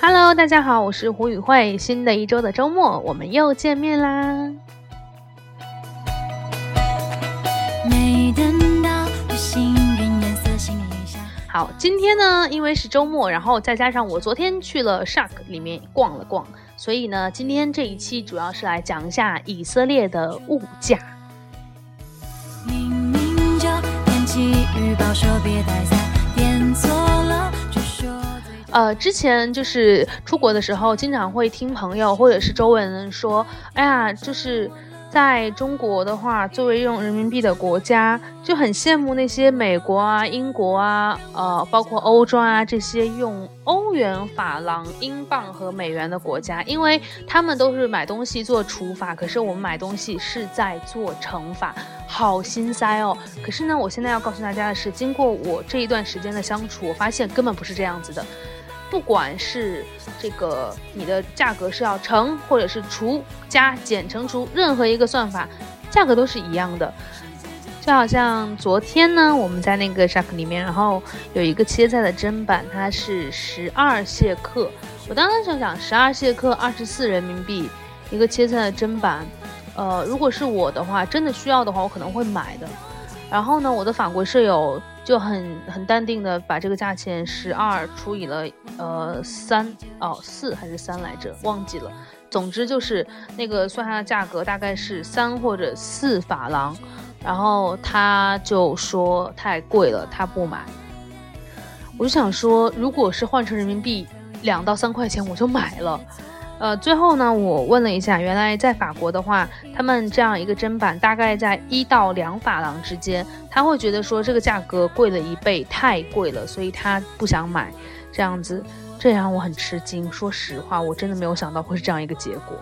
Hello，大家好，我是胡宇慧。新的一周的周末，我们又见面啦。好，今天呢，因为是周末，然后再加上我昨天去了 Shark 里面逛了逛，所以呢，今天这一期主要是来讲一下以色列的物价。说别带伞，点错了。呃，之前就是出国的时候，经常会听朋友或者是周围人说，哎呀，就是在中国的话，作为用人民币的国家，就很羡慕那些美国啊、英国啊，呃，包括欧洲啊这些用欧元、法郎、英镑和美元的国家，因为他们都是买东西做除法，可是我们买东西是在做乘法，好心塞哦。可是呢，我现在要告诉大家的是，经过我这一段时间的相处，我发现根本不是这样子的。不管是这个你的价格是要乘或者是除加减乘除，任何一个算法，价格都是一样的。就好像昨天呢，我们在那个 Shark 里面，然后有一个切菜的砧板，它是十二谢克。我当时就想，十二谢克二十四人民币一个切菜的砧板，呃，如果是我的话，真的需要的话，我可能会买的。然后呢，我的法国舍友。就很很淡定的把这个价钱十二除以了呃三哦四还是三来着忘记了，总之就是那个算下的价格大概是三或者四法郎，然后他就说太贵了，他不买。我就想说，如果是换成人民币两到三块钱，我就买了。呃，最后呢，我问了一下，原来在法国的话，他们这样一个砧板大概在一到两法郎之间，他会觉得说这个价格贵了一倍，太贵了，所以他不想买。这样子，这让我很吃惊。说实话，我真的没有想到会是这样一个结果。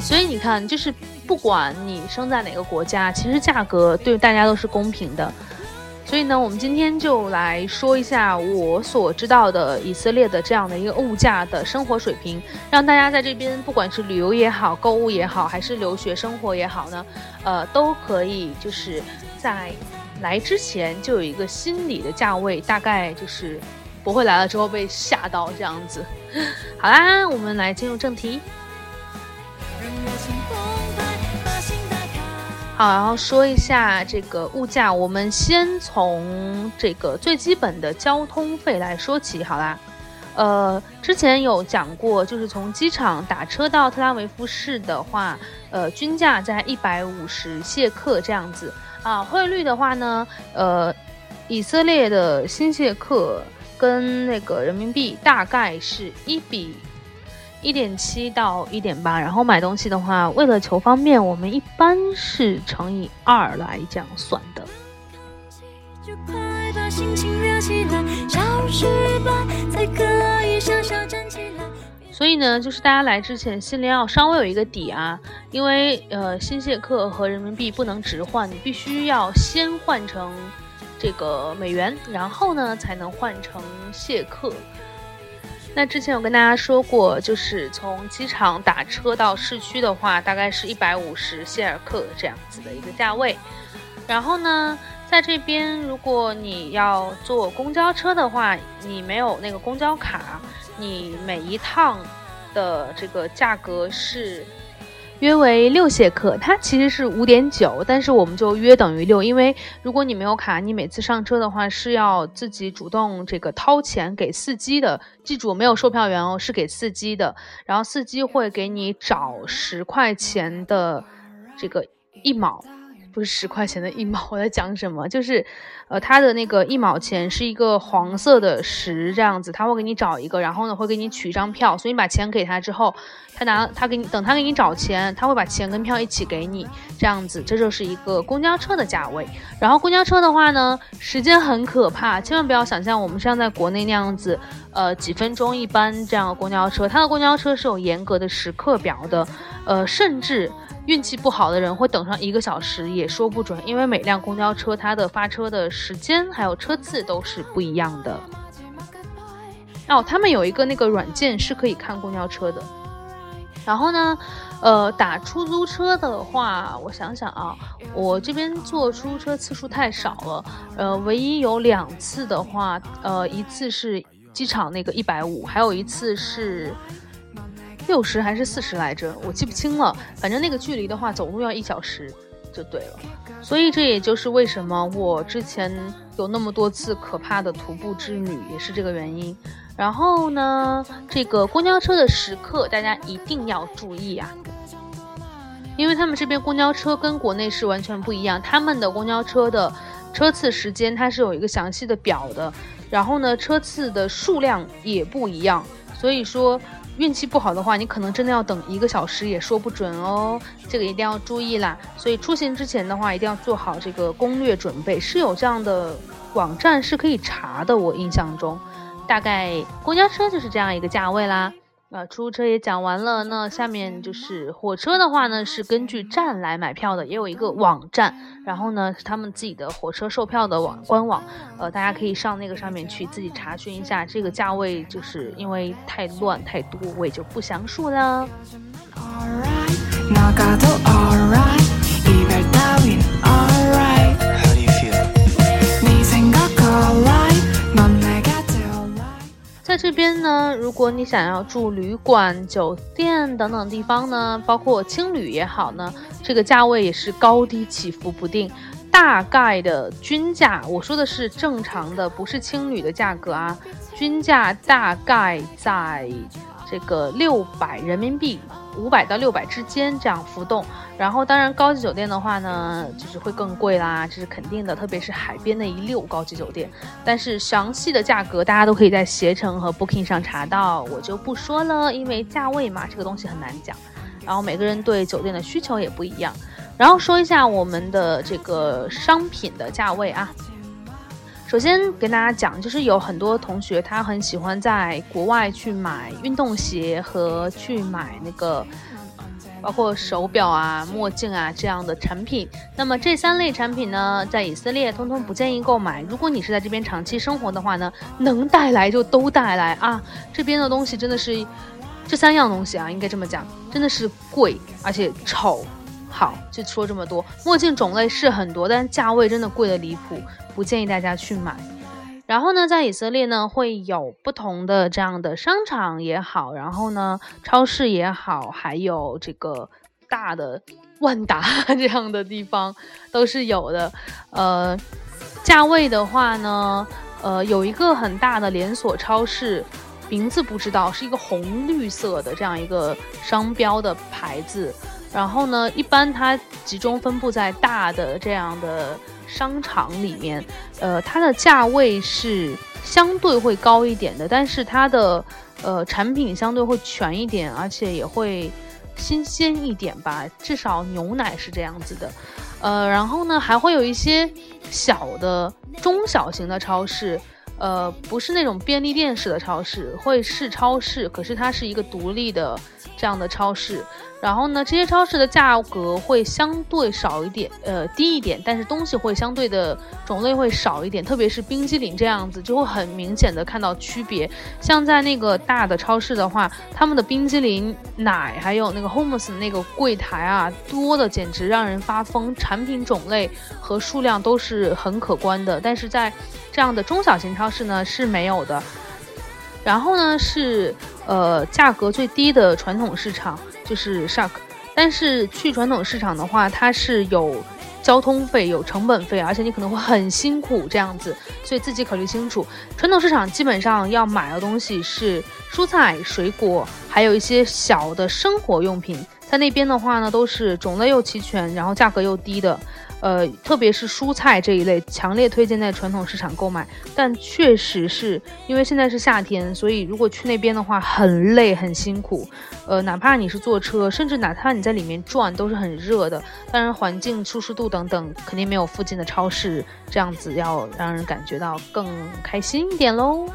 所以你看，就是不管你生在哪个国家，其实价格对大家都是公平的。所以呢，我们今天就来说一下我所知道的以色列的这样的一个物价的生活水平，让大家在这边不管是旅游也好、购物也好，还是留学生活也好呢，呃，都可以就是在来之前就有一个心理的价位，大概就是不会来了之后被吓到这样子。好啦，我们来进入正题。好，然后说一下这个物价，我们先从这个最基本的交通费来说起，好啦。呃，之前有讲过，就是从机场打车到特拉维夫市的话，呃，均价在一百五十谢克这样子啊。汇率的话呢，呃，以色列的新谢克跟那个人民币大概是一比。一点七到一点八，然后买东西的话，为了求方便，我们一般是乘以二来这样算的。所以呢，就是大家来之前心里要稍微有一个底啊，因为呃，新谢克和人民币不能直换，你必须要先换成这个美元，然后呢才能换成谢克。那之前有跟大家说过，就是从机场打车到市区的话，大概是一百五十谢尔克这样子的一个价位。然后呢，在这边如果你要坐公交车的话，你没有那个公交卡，你每一趟的这个价格是。约为六谢克，它其实是五点九，但是我们就约等于六，因为如果你没有卡，你每次上车的话是要自己主动这个掏钱给司机的，记住没有售票员哦，是给司机的，然后司机会给你找十块钱的这个一毛。不是十块钱的一毛，我在讲什么？就是，呃，他的那个一毛钱是一个黄色的十这样子，他会给你找一个，然后呢会给你取一张票，所以你把钱给他之后，他拿他给你等他给你找钱，他会把钱跟票一起给你，这样子，这就是一个公交车的价位。然后公交车的话呢，时间很可怕，千万不要想象我们像在国内那样子，呃，几分钟一班这样的公交车，它的公交车是有严格的时刻表的，呃，甚至。运气不好的人会等上一个小时，也说不准，因为每辆公交车它的发车的时间还有车次都是不一样的。哦，他们有一个那个软件是可以看公交车的。然后呢，呃，打出租车的话，我想想啊，我这边坐出租车次数太少了，呃，唯一有两次的话，呃，一次是机场那个一百五，还有一次是六十还是四十来着，我记不清了。反正那个距离的话，走路要一小时就对了。所以这也就是为什么我之前有那么多次可怕的徒步之旅，也是这个原因。然后呢，这个公交车的时刻大家一定要注意啊，因为他们这边公交车跟国内是完全不一样，他们的公交车的车次时间它是有一个详细的表的，然后呢，车次的数量也不一样，所以说运气不好的话，你可能真的要等一个小时也说不准哦，这个一定要注意啦。所以出行之前的话，一定要做好这个攻略准备，是有这样的网站是可以查的，我印象中。大概公交车就是这样一个价位啦，呃，出租车也讲完了，那下面就是火车的话呢，是根据站来买票的，也有一个网站，然后呢是，他们自己的火车售票的网官网，呃，大家可以上那个上面去自己查询一下这个价位，就是因为太乱太多，我也就不详述了。在这边呢，如果你想要住旅馆、酒店等等地方呢，包括青旅也好呢，这个价位也是高低起伏不定。大概的均价，我说的是正常的，不是青旅的价格啊。均价大概在这个六百人民币。五百到六百之间这样浮动，然后当然高级酒店的话呢，就是会更贵啦，这是肯定的，特别是海边的一溜高级酒店。但是详细的价格大家都可以在携程和 Booking 上查到，我就不说了，因为价位嘛，这个东西很难讲。然后每个人对酒店的需求也不一样。然后说一下我们的这个商品的价位啊。首先跟大家讲，就是有很多同学他很喜欢在国外去买运动鞋和去买那个，包括手表啊、墨镜啊这样的产品。那么这三类产品呢，在以色列通通不建议购买。如果你是在这边长期生活的话呢，能带来就都带来啊。这边的东西真的是，这三样东西啊，应该这么讲，真的是贵而且丑。好，就说这么多。墨镜种类是很多，但价位真的贵的离谱。不建议大家去买。然后呢，在以色列呢，会有不同的这样的商场也好，然后呢，超市也好，还有这个大的万达 这样的地方都是有的。呃，价位的话呢，呃，有一个很大的连锁超市，名字不知道，是一个红绿色的这样一个商标的牌子。然后呢，一般它集中分布在大的这样的。商场里面，呃，它的价位是相对会高一点的，但是它的呃产品相对会全一点，而且也会新鲜一点吧，至少牛奶是这样子的，呃，然后呢，还会有一些小的中小型的超市，呃，不是那种便利店式的超市，会是超市，可是它是一个独立的这样的超市。然后呢，这些超市的价格会相对少一点，呃，低一点，但是东西会相对的种类会少一点，特别是冰激凌这样子，就会很明显的看到区别。像在那个大的超市的话，他们的冰激凌、奶还有那个 Homes 那个柜台啊，多的简直让人发疯，产品种类和数量都是很可观的。但是在这样的中小型超市呢是没有的。然后呢是呃价格最低的传统市场。就是 Shark，但是去传统市场的话，它是有交通费、有成本费，而且你可能会很辛苦这样子，所以自己考虑清楚。传统市场基本上要买的东西是蔬菜、水果，还有一些小的生活用品，在那边的话呢，都是种类又齐全，然后价格又低的。呃，特别是蔬菜这一类，强烈推荐在传统市场购买。但确实是因为现在是夏天，所以如果去那边的话，很累很辛苦。呃，哪怕你是坐车，甚至哪怕你在里面转，都是很热的。当然，环境舒适度等等，肯定没有附近的超市这样子，要让人感觉到更开心一点喽。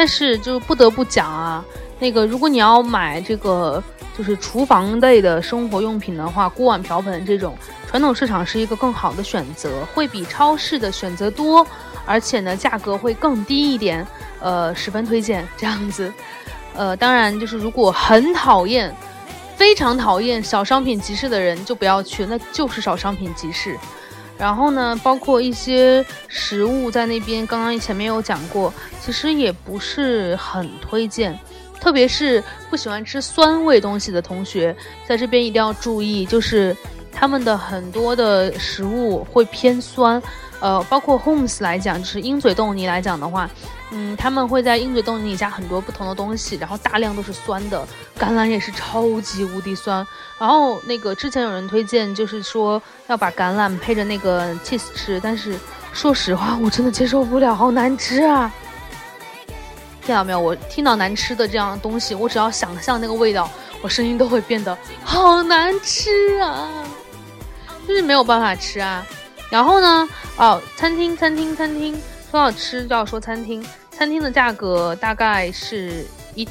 但是就不得不讲啊，那个如果你要买这个就是厨房类的生活用品的话，锅碗瓢盆这种传统市场是一个更好的选择，会比超市的选择多，而且呢价格会更低一点，呃，十分推荐这样子。呃，当然就是如果很讨厌，非常讨厌小商品集市的人就不要去，那就是小商品集市。然后呢，包括一些食物在那边，刚刚前面有讲过，其实也不是很推荐，特别是不喜欢吃酸味东西的同学，在这边一定要注意，就是他们的很多的食物会偏酸，呃，包括 Homes 来讲，就是鹰嘴豆泥来讲的话。嗯，他们会在鹰嘴豆泥里加很多不同的东西，然后大量都是酸的，橄榄也是超级无敌酸。然后那个之前有人推荐，就是说要把橄榄配着那个 cheese 吃，但是说实话，我真的接受不了，好难吃啊！听到没有？我听到难吃的这样东西，我只要想象那个味道，我声音都会变得好难吃啊，就是没有办法吃啊。然后呢，哦，餐厅，餐厅，餐厅，说到吃就要说餐厅。餐厅的价格大概是一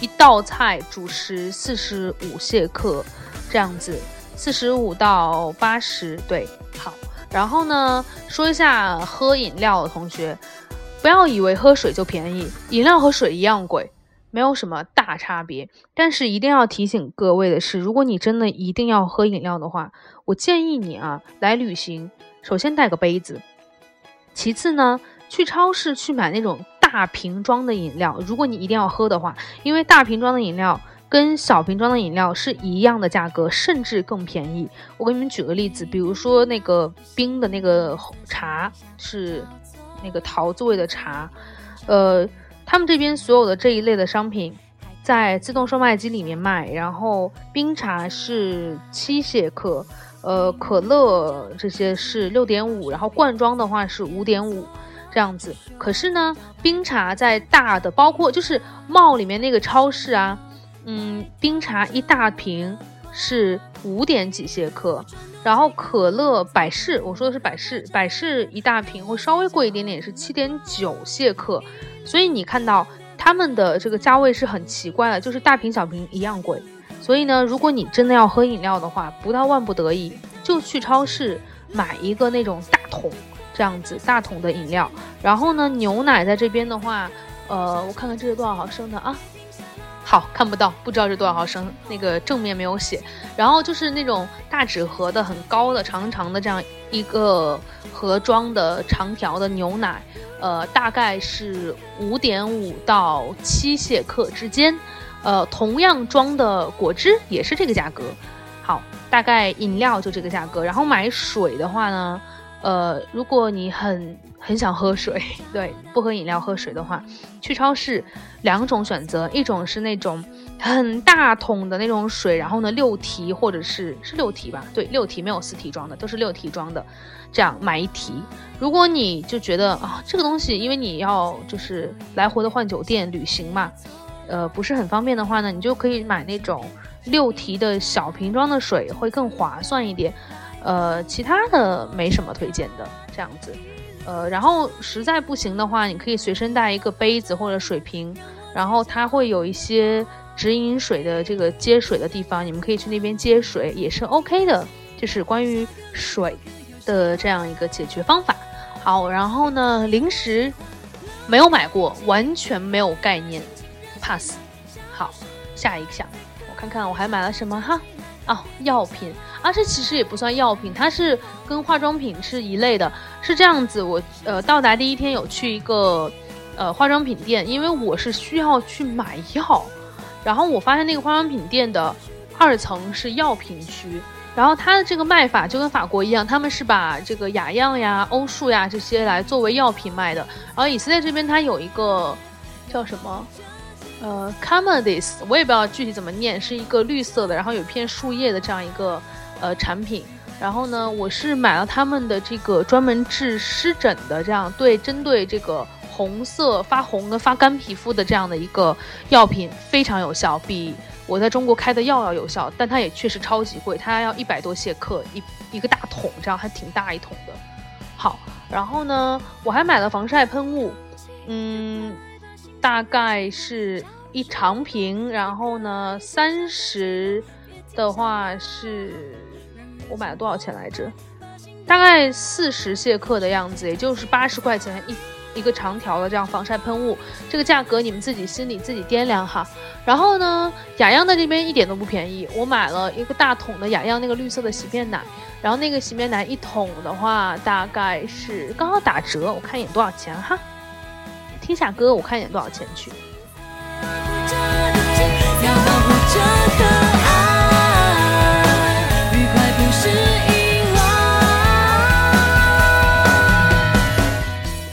一道菜主食四十五谢克这样子，四十五到八十对。好，然后呢，说一下喝饮料的同学，不要以为喝水就便宜，饮料和水一样贵，没有什么大差别。但是一定要提醒各位的是，如果你真的一定要喝饮料的话，我建议你啊，来旅行首先带个杯子，其次呢，去超市去买那种。大瓶装的饮料，如果你一定要喝的话，因为大瓶装的饮料跟小瓶装的饮料是一样的价格，甚至更便宜。我给你们举个例子，比如说那个冰的那个茶是那个桃子味的茶，呃，他们这边所有的这一类的商品在自动售卖机里面卖，然后冰茶是七谢克，呃，可乐这些是六点五，然后罐装的话是五点五。这样子，可是呢，冰茶在大的，包括就是帽里面那个超市啊，嗯，冰茶一大瓶是五点几谢克，然后可乐百事，我说的是百事，百事一大瓶会稍微贵一点点，是七点九谢克，所以你看到他们的这个价位是很奇怪的，就是大瓶小瓶一样贵，所以呢，如果你真的要喝饮料的话，不到万不得已就去超市买一个那种大桶。这样子大桶的饮料，然后呢，牛奶在这边的话，呃，我看看这是多少毫升的啊？好，看不到，不知道是多少毫升，那个正面没有写。然后就是那种大纸盒的，很高的、长长的这样一个盒装的长条的牛奶，呃，大概是五点五到七谢克之间。呃，同样装的果汁也是这个价格。好，大概饮料就这个价格。然后买水的话呢？呃，如果你很很想喝水，对，不喝饮料喝水的话，去超市两种选择，一种是那种很大桶的那种水，然后呢六提或者是是六提吧，对，六提没有四提装的，都是六提装的，这样买一提。如果你就觉得啊这个东西，因为你要就是来回的换酒店旅行嘛，呃不是很方便的话呢，你就可以买那种六提的小瓶装的水，会更划算一点。呃，其他的没什么推荐的，这样子，呃，然后实在不行的话，你可以随身带一个杯子或者水瓶，然后它会有一些直饮水的这个接水的地方，你们可以去那边接水，也是 OK 的。就是关于水的这样一个解决方法。好，然后呢，零食没有买过，完全没有概念，pass。好，下一项，我看看我还买了什么哈。哦，药品，啊，这其实也不算药品，它是跟化妆品是一类的。是这样子，我呃到达第一天有去一个呃化妆品店，因为我是需要去买药，然后我发现那个化妆品店的二层是药品区，然后它的这个卖法就跟法国一样，他们是把这个雅漾呀、欧舒呀这些来作为药品卖的。然后以色列这边它有一个叫什么？呃 c o m e d i s 我也不知道具体怎么念，是一个绿色的，然后有一片树叶的这样一个呃产品。然后呢，我是买了他们的这个专门治湿疹的，这样对针对这个红色发红的发干皮肤的这样的一个药品，非常有效，比我在中国开的药要有效。但它也确实超级贵，它要一百多谢克一一个大桶，这样还挺大一桶的。好，然后呢，我还买了防晒喷雾，嗯。大概是一长瓶，然后呢三十的话是，我买了多少钱来着？大概四十谢克的样子，也就是八十块钱一。一个长条的这样防晒喷雾，这个价格你们自己心里自己掂量哈。然后呢，雅漾的这边一点都不便宜，我买了一个大桶的雅漾那个绿色的洗面奶，然后那个洗面奶一桶的话大概是刚好打折，我看一眼多少钱哈。听下歌，我看一眼多少钱去。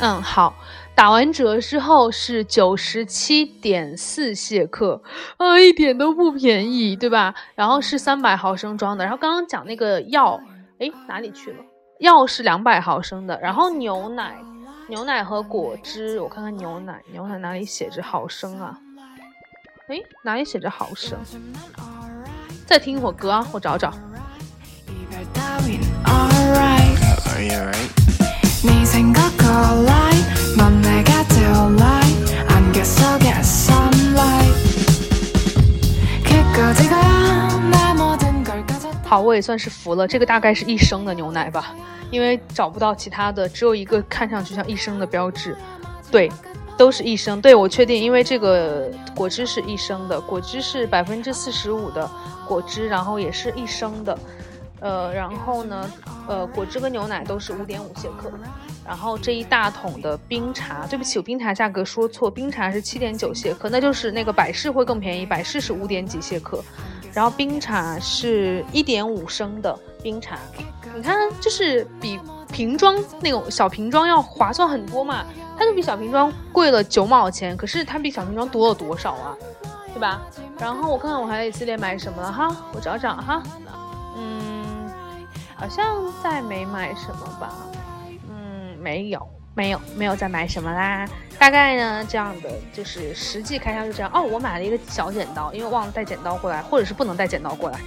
嗯，好，打完折之后是九十七点四谢克，啊，一点都不便宜，对吧？然后是三百毫升装的，然后刚刚讲那个药，哎，哪里去了？药是两百毫升的，然后牛奶，牛奶和果汁，我看看牛奶，牛奶哪里写着毫升啊？哎，哪里写着毫升？再听一会儿歌啊，我找找。好，我也算是服了。这个大概是一升的牛奶吧，因为找不到其他的，只有一个看上去像一升的标志。对，都是一升。对我确定，因为这个果汁是一升的，果汁是百分之四十五的果汁，然后也是一升的。呃，然后呢，呃，果汁跟牛奶都是五点五谢克，然后这一大桶的冰茶，对不起，我冰茶价格说错，冰茶是七点九谢克，那就是那个百事会更便宜，百事是五点几谢克，然后冰茶是一点五升的冰茶，你看，就是比瓶装那种小瓶装要划算很多嘛，它就比小瓶装贵了九毛钱，可是它比小瓶装多了多少啊，对吧？然后我看看我还一系列买什么了哈，我找找哈，嗯。好像再没买什么吧，嗯，没有，没有，没有再买什么啦。大概呢，这样的就是实际开销就这样。哦，我买了一个小剪刀，因为忘了带剪刀过来，或者是不能带剪刀过来。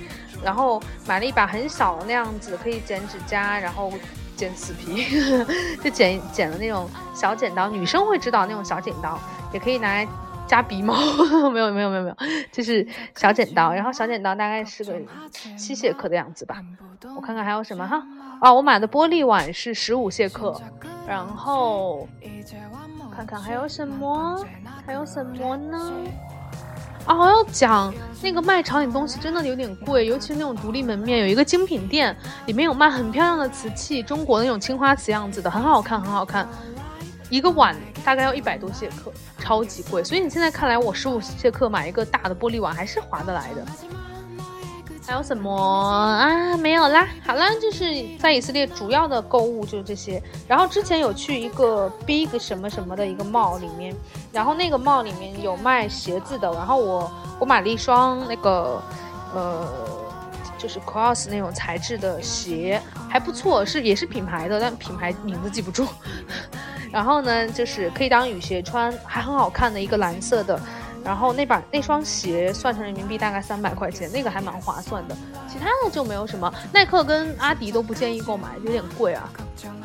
然后买了一把很小的那样子，可以剪指甲，然后剪死皮，就剪剪了那种小剪刀。女生会知道那种小剪刀，也可以拿来。夹鼻毛 没有没有没有没有，就是小剪刀，然后小剪刀大概是个七谢克的样子吧。我看看还有什么哈啊，我买的玻璃碗是十五谢克，然后看看还有什么，还有什么呢？啊，我要讲那个卖场里东西真的有点贵，尤其是那种独立门面，有一个精品店，里面有卖很漂亮的瓷器，中国那种青花瓷样子的，很好看很好看。一个碗大概要一百多谢克，超级贵。所以你现在看来，我十五谢克买一个大的玻璃碗还是划得来的。还有什么啊？没有啦。好啦，就是在以色列主要的购物就是这些。然后之前有去一个 Big 什么什么的一个 mall 里面，然后那个 mall 里面有卖鞋子的。然后我我买了一双那个呃，就是 Cross 那种材质的鞋，还不错，是也是品牌的，但品牌名字记不住。然后呢，就是可以当雨鞋穿，还很好看的一个蓝色的。然后那把那双鞋算成人民币大概三百块钱，那个还蛮划算的。其他的就没有什么，耐克跟阿迪都不建议购买，有点贵啊。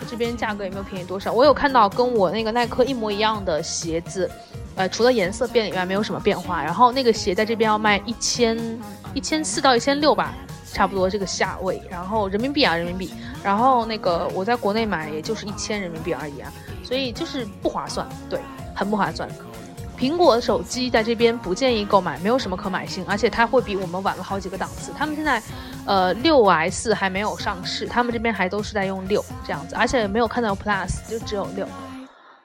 这边价格也没有便宜多少。我有看到跟我那个耐克一模一样的鞋子，呃，除了颜色变以外，没有什么变化。然后那个鞋在这边要卖一千一千四到一千六吧。差不多这个价位，然后人民币啊，人民币，然后那个我在国内买也就是一千人民币而已啊，所以就是不划算，对，很不划算。苹果手机在这边不建议购买，没有什么可买性，而且它会比我们晚了好几个档次。他们现在，呃，六 S 还没有上市，他们这边还都是在用六这样子，而且没有看到 Plus，就只有六。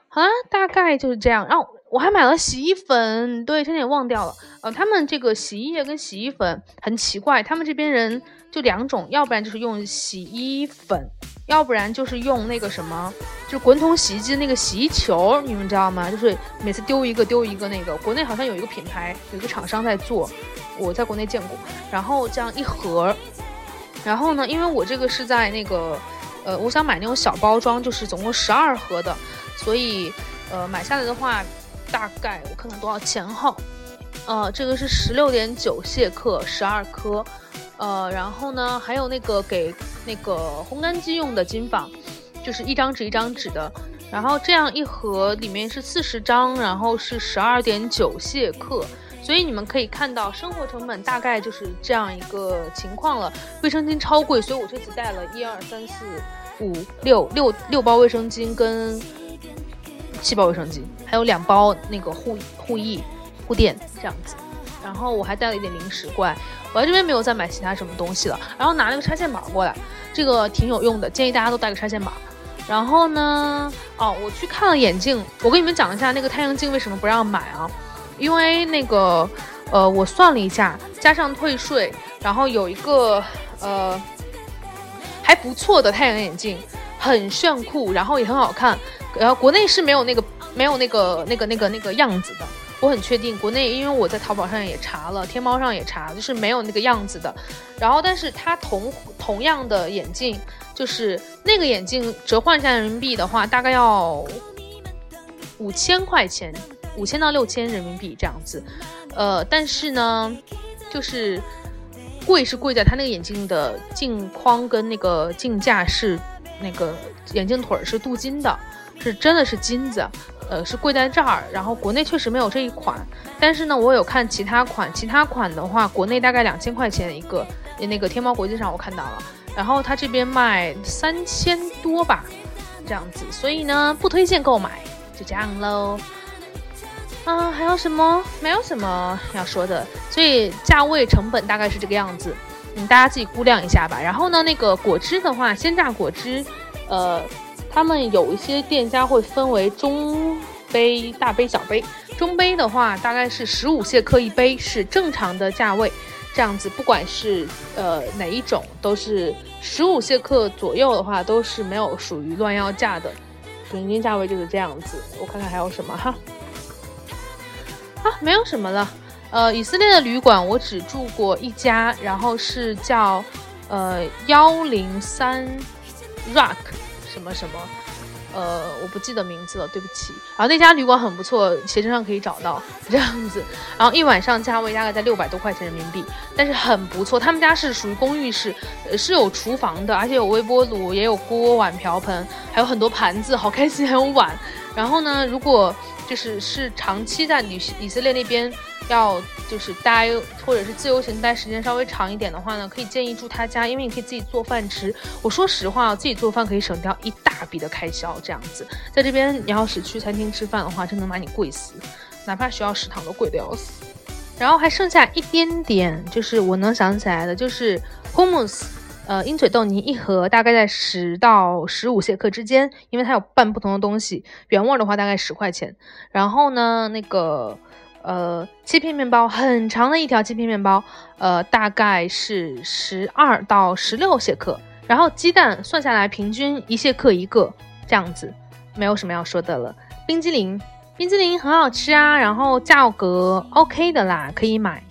好啦，大概就是这样。然后我还买了洗衣粉，对，差点忘掉了。呃，他们这个洗衣液跟洗衣粉很奇怪，他们这边人就两种，要不然就是用洗衣粉，要不然就是用那个什么，就是滚筒洗衣机那个洗衣球，你们知道吗？就是每次丢一个丢一个那个。国内好像有一个品牌，有一个厂商在做，我在国内见过。然后这样一盒，然后呢，因为我这个是在那个，呃，我想买那种小包装，就是总共十二盒的。所以，呃，买下来的话，大概我看看多少钱哈，呃，这个是十六点九谢克，十二颗，呃，然后呢，还有那个给那个烘干机用的金纺，就是一张纸一张纸的，然后这样一盒里面是四十张，然后是十二点九谢克，所以你们可以看到生活成本大概就是这样一个情况了。卫生巾超贵，所以我这次带了一二三四五六六六包卫生巾跟七包卫生巾，还有两包那个护护翼护垫这样子。然后我还带了一点零食过来，我在这边没有再买其他什么东西了。然后拿了个插线板过来，这个挺有用的，建议大家都带个插线板。然后呢，哦，我去看了眼镜，我跟你们讲一下那个太阳镜为什么不让买啊？因为那个，呃，我算了一下，加上退税，然后有一个呃还不错的太阳眼镜，很炫酷，然后也很好看。然后国内是没有那个没有那个那个那个那个样子的。我很确定，国内因为我在淘宝上也查了，天猫上也查，就是没有那个样子的。然后，但是它同同样的眼镜，就是那个眼镜折换下人民币的话，大概要五千块钱，五千到六千人民币这样子。呃，但是呢，就是贵是贵在它那个眼镜的镜框跟那个镜架是那个眼镜腿是镀金的，是真的是金子。呃，是贵在这儿，然后国内确实没有这一款，但是呢，我有看其他款，其他款的话，国内大概两千块钱一个，那个天猫国际上我看到了，然后它这边卖三千多吧，这样子，所以呢，不推荐购买，就这样喽。啊，还有什么？没有什么要说的，所以价位成本大概是这个样子，嗯，大家自己估量一下吧。然后呢，那个果汁的话，鲜榨果汁，呃。他们有一些店家会分为中杯、大杯、小杯。中杯的话，大概是十五谢克一杯，是正常的价位。这样子，不管是呃哪一种，都是十五谢克左右的话，都是没有属于乱要价的。平均价位就是这样子。我看看还有什么哈？啊，没有什么了。呃，以色列的旅馆我只住过一家，然后是叫呃幺零三 Rock。什么什么，呃，我不记得名字了，对不起。然后那家旅馆很不错，携程上可以找到这样子。然后一晚上价位大概在六百多块钱人民币，但是很不错。他们家是属于公寓式，呃是有厨房的，而且有微波炉，也有锅碗瓢盆，还有很多盘子，好开心，还有碗。然后呢，如果就是是长期在以以色列那边。要就是待或者是自由行待时间稍微长一点的话呢，可以建议住他家，因为你可以自己做饭吃。我说实话，自己做饭可以省掉一大笔的开销。这样子，在这边你要是去餐厅吃饭的话，真能把你贵死，哪怕学校食堂都贵的要死。然后还剩下一点点，就是我能想起来的，就是 hummus，呃，鹰嘴豆泥一盒大概在十到十五谢克之间，因为它有拌不同的东西。原味的话大概十块钱。然后呢，那个。呃，切片面包很长的一条切片面包，呃，大概是十二到十六谢克。然后鸡蛋算下来平均一谢克一个，这样子，没有什么要说的了。冰激凌，冰激凌很好吃啊，然后价格 OK 的啦，可以买。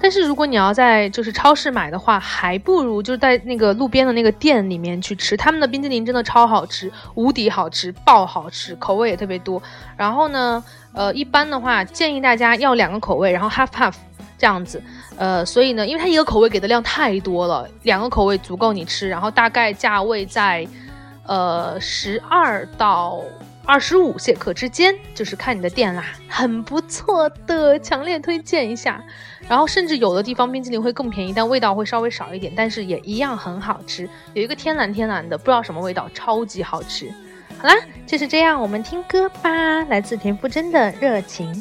但是如果你要在就是超市买的话，还不如就是在那个路边的那个店里面去吃，他们的冰激凌真的超好吃，无敌好吃，爆好吃，口味也特别多。然后呢？呃，一般的话建议大家要两个口味，然后 half half 这样子。呃，所以呢，因为它一个口味给的量太多了，两个口味足够你吃。然后大概价位在呃十二到二十五谢客之间，就是看你的店啦，很不错的，强烈推荐一下。然后甚至有的地方冰淇淋会更便宜，但味道会稍微少一点，但是也一样很好吃。有一个天蓝天蓝的，不知道什么味道，超级好吃。好啦，就是这样，我们听歌吧。来自田馥甄的《热情》。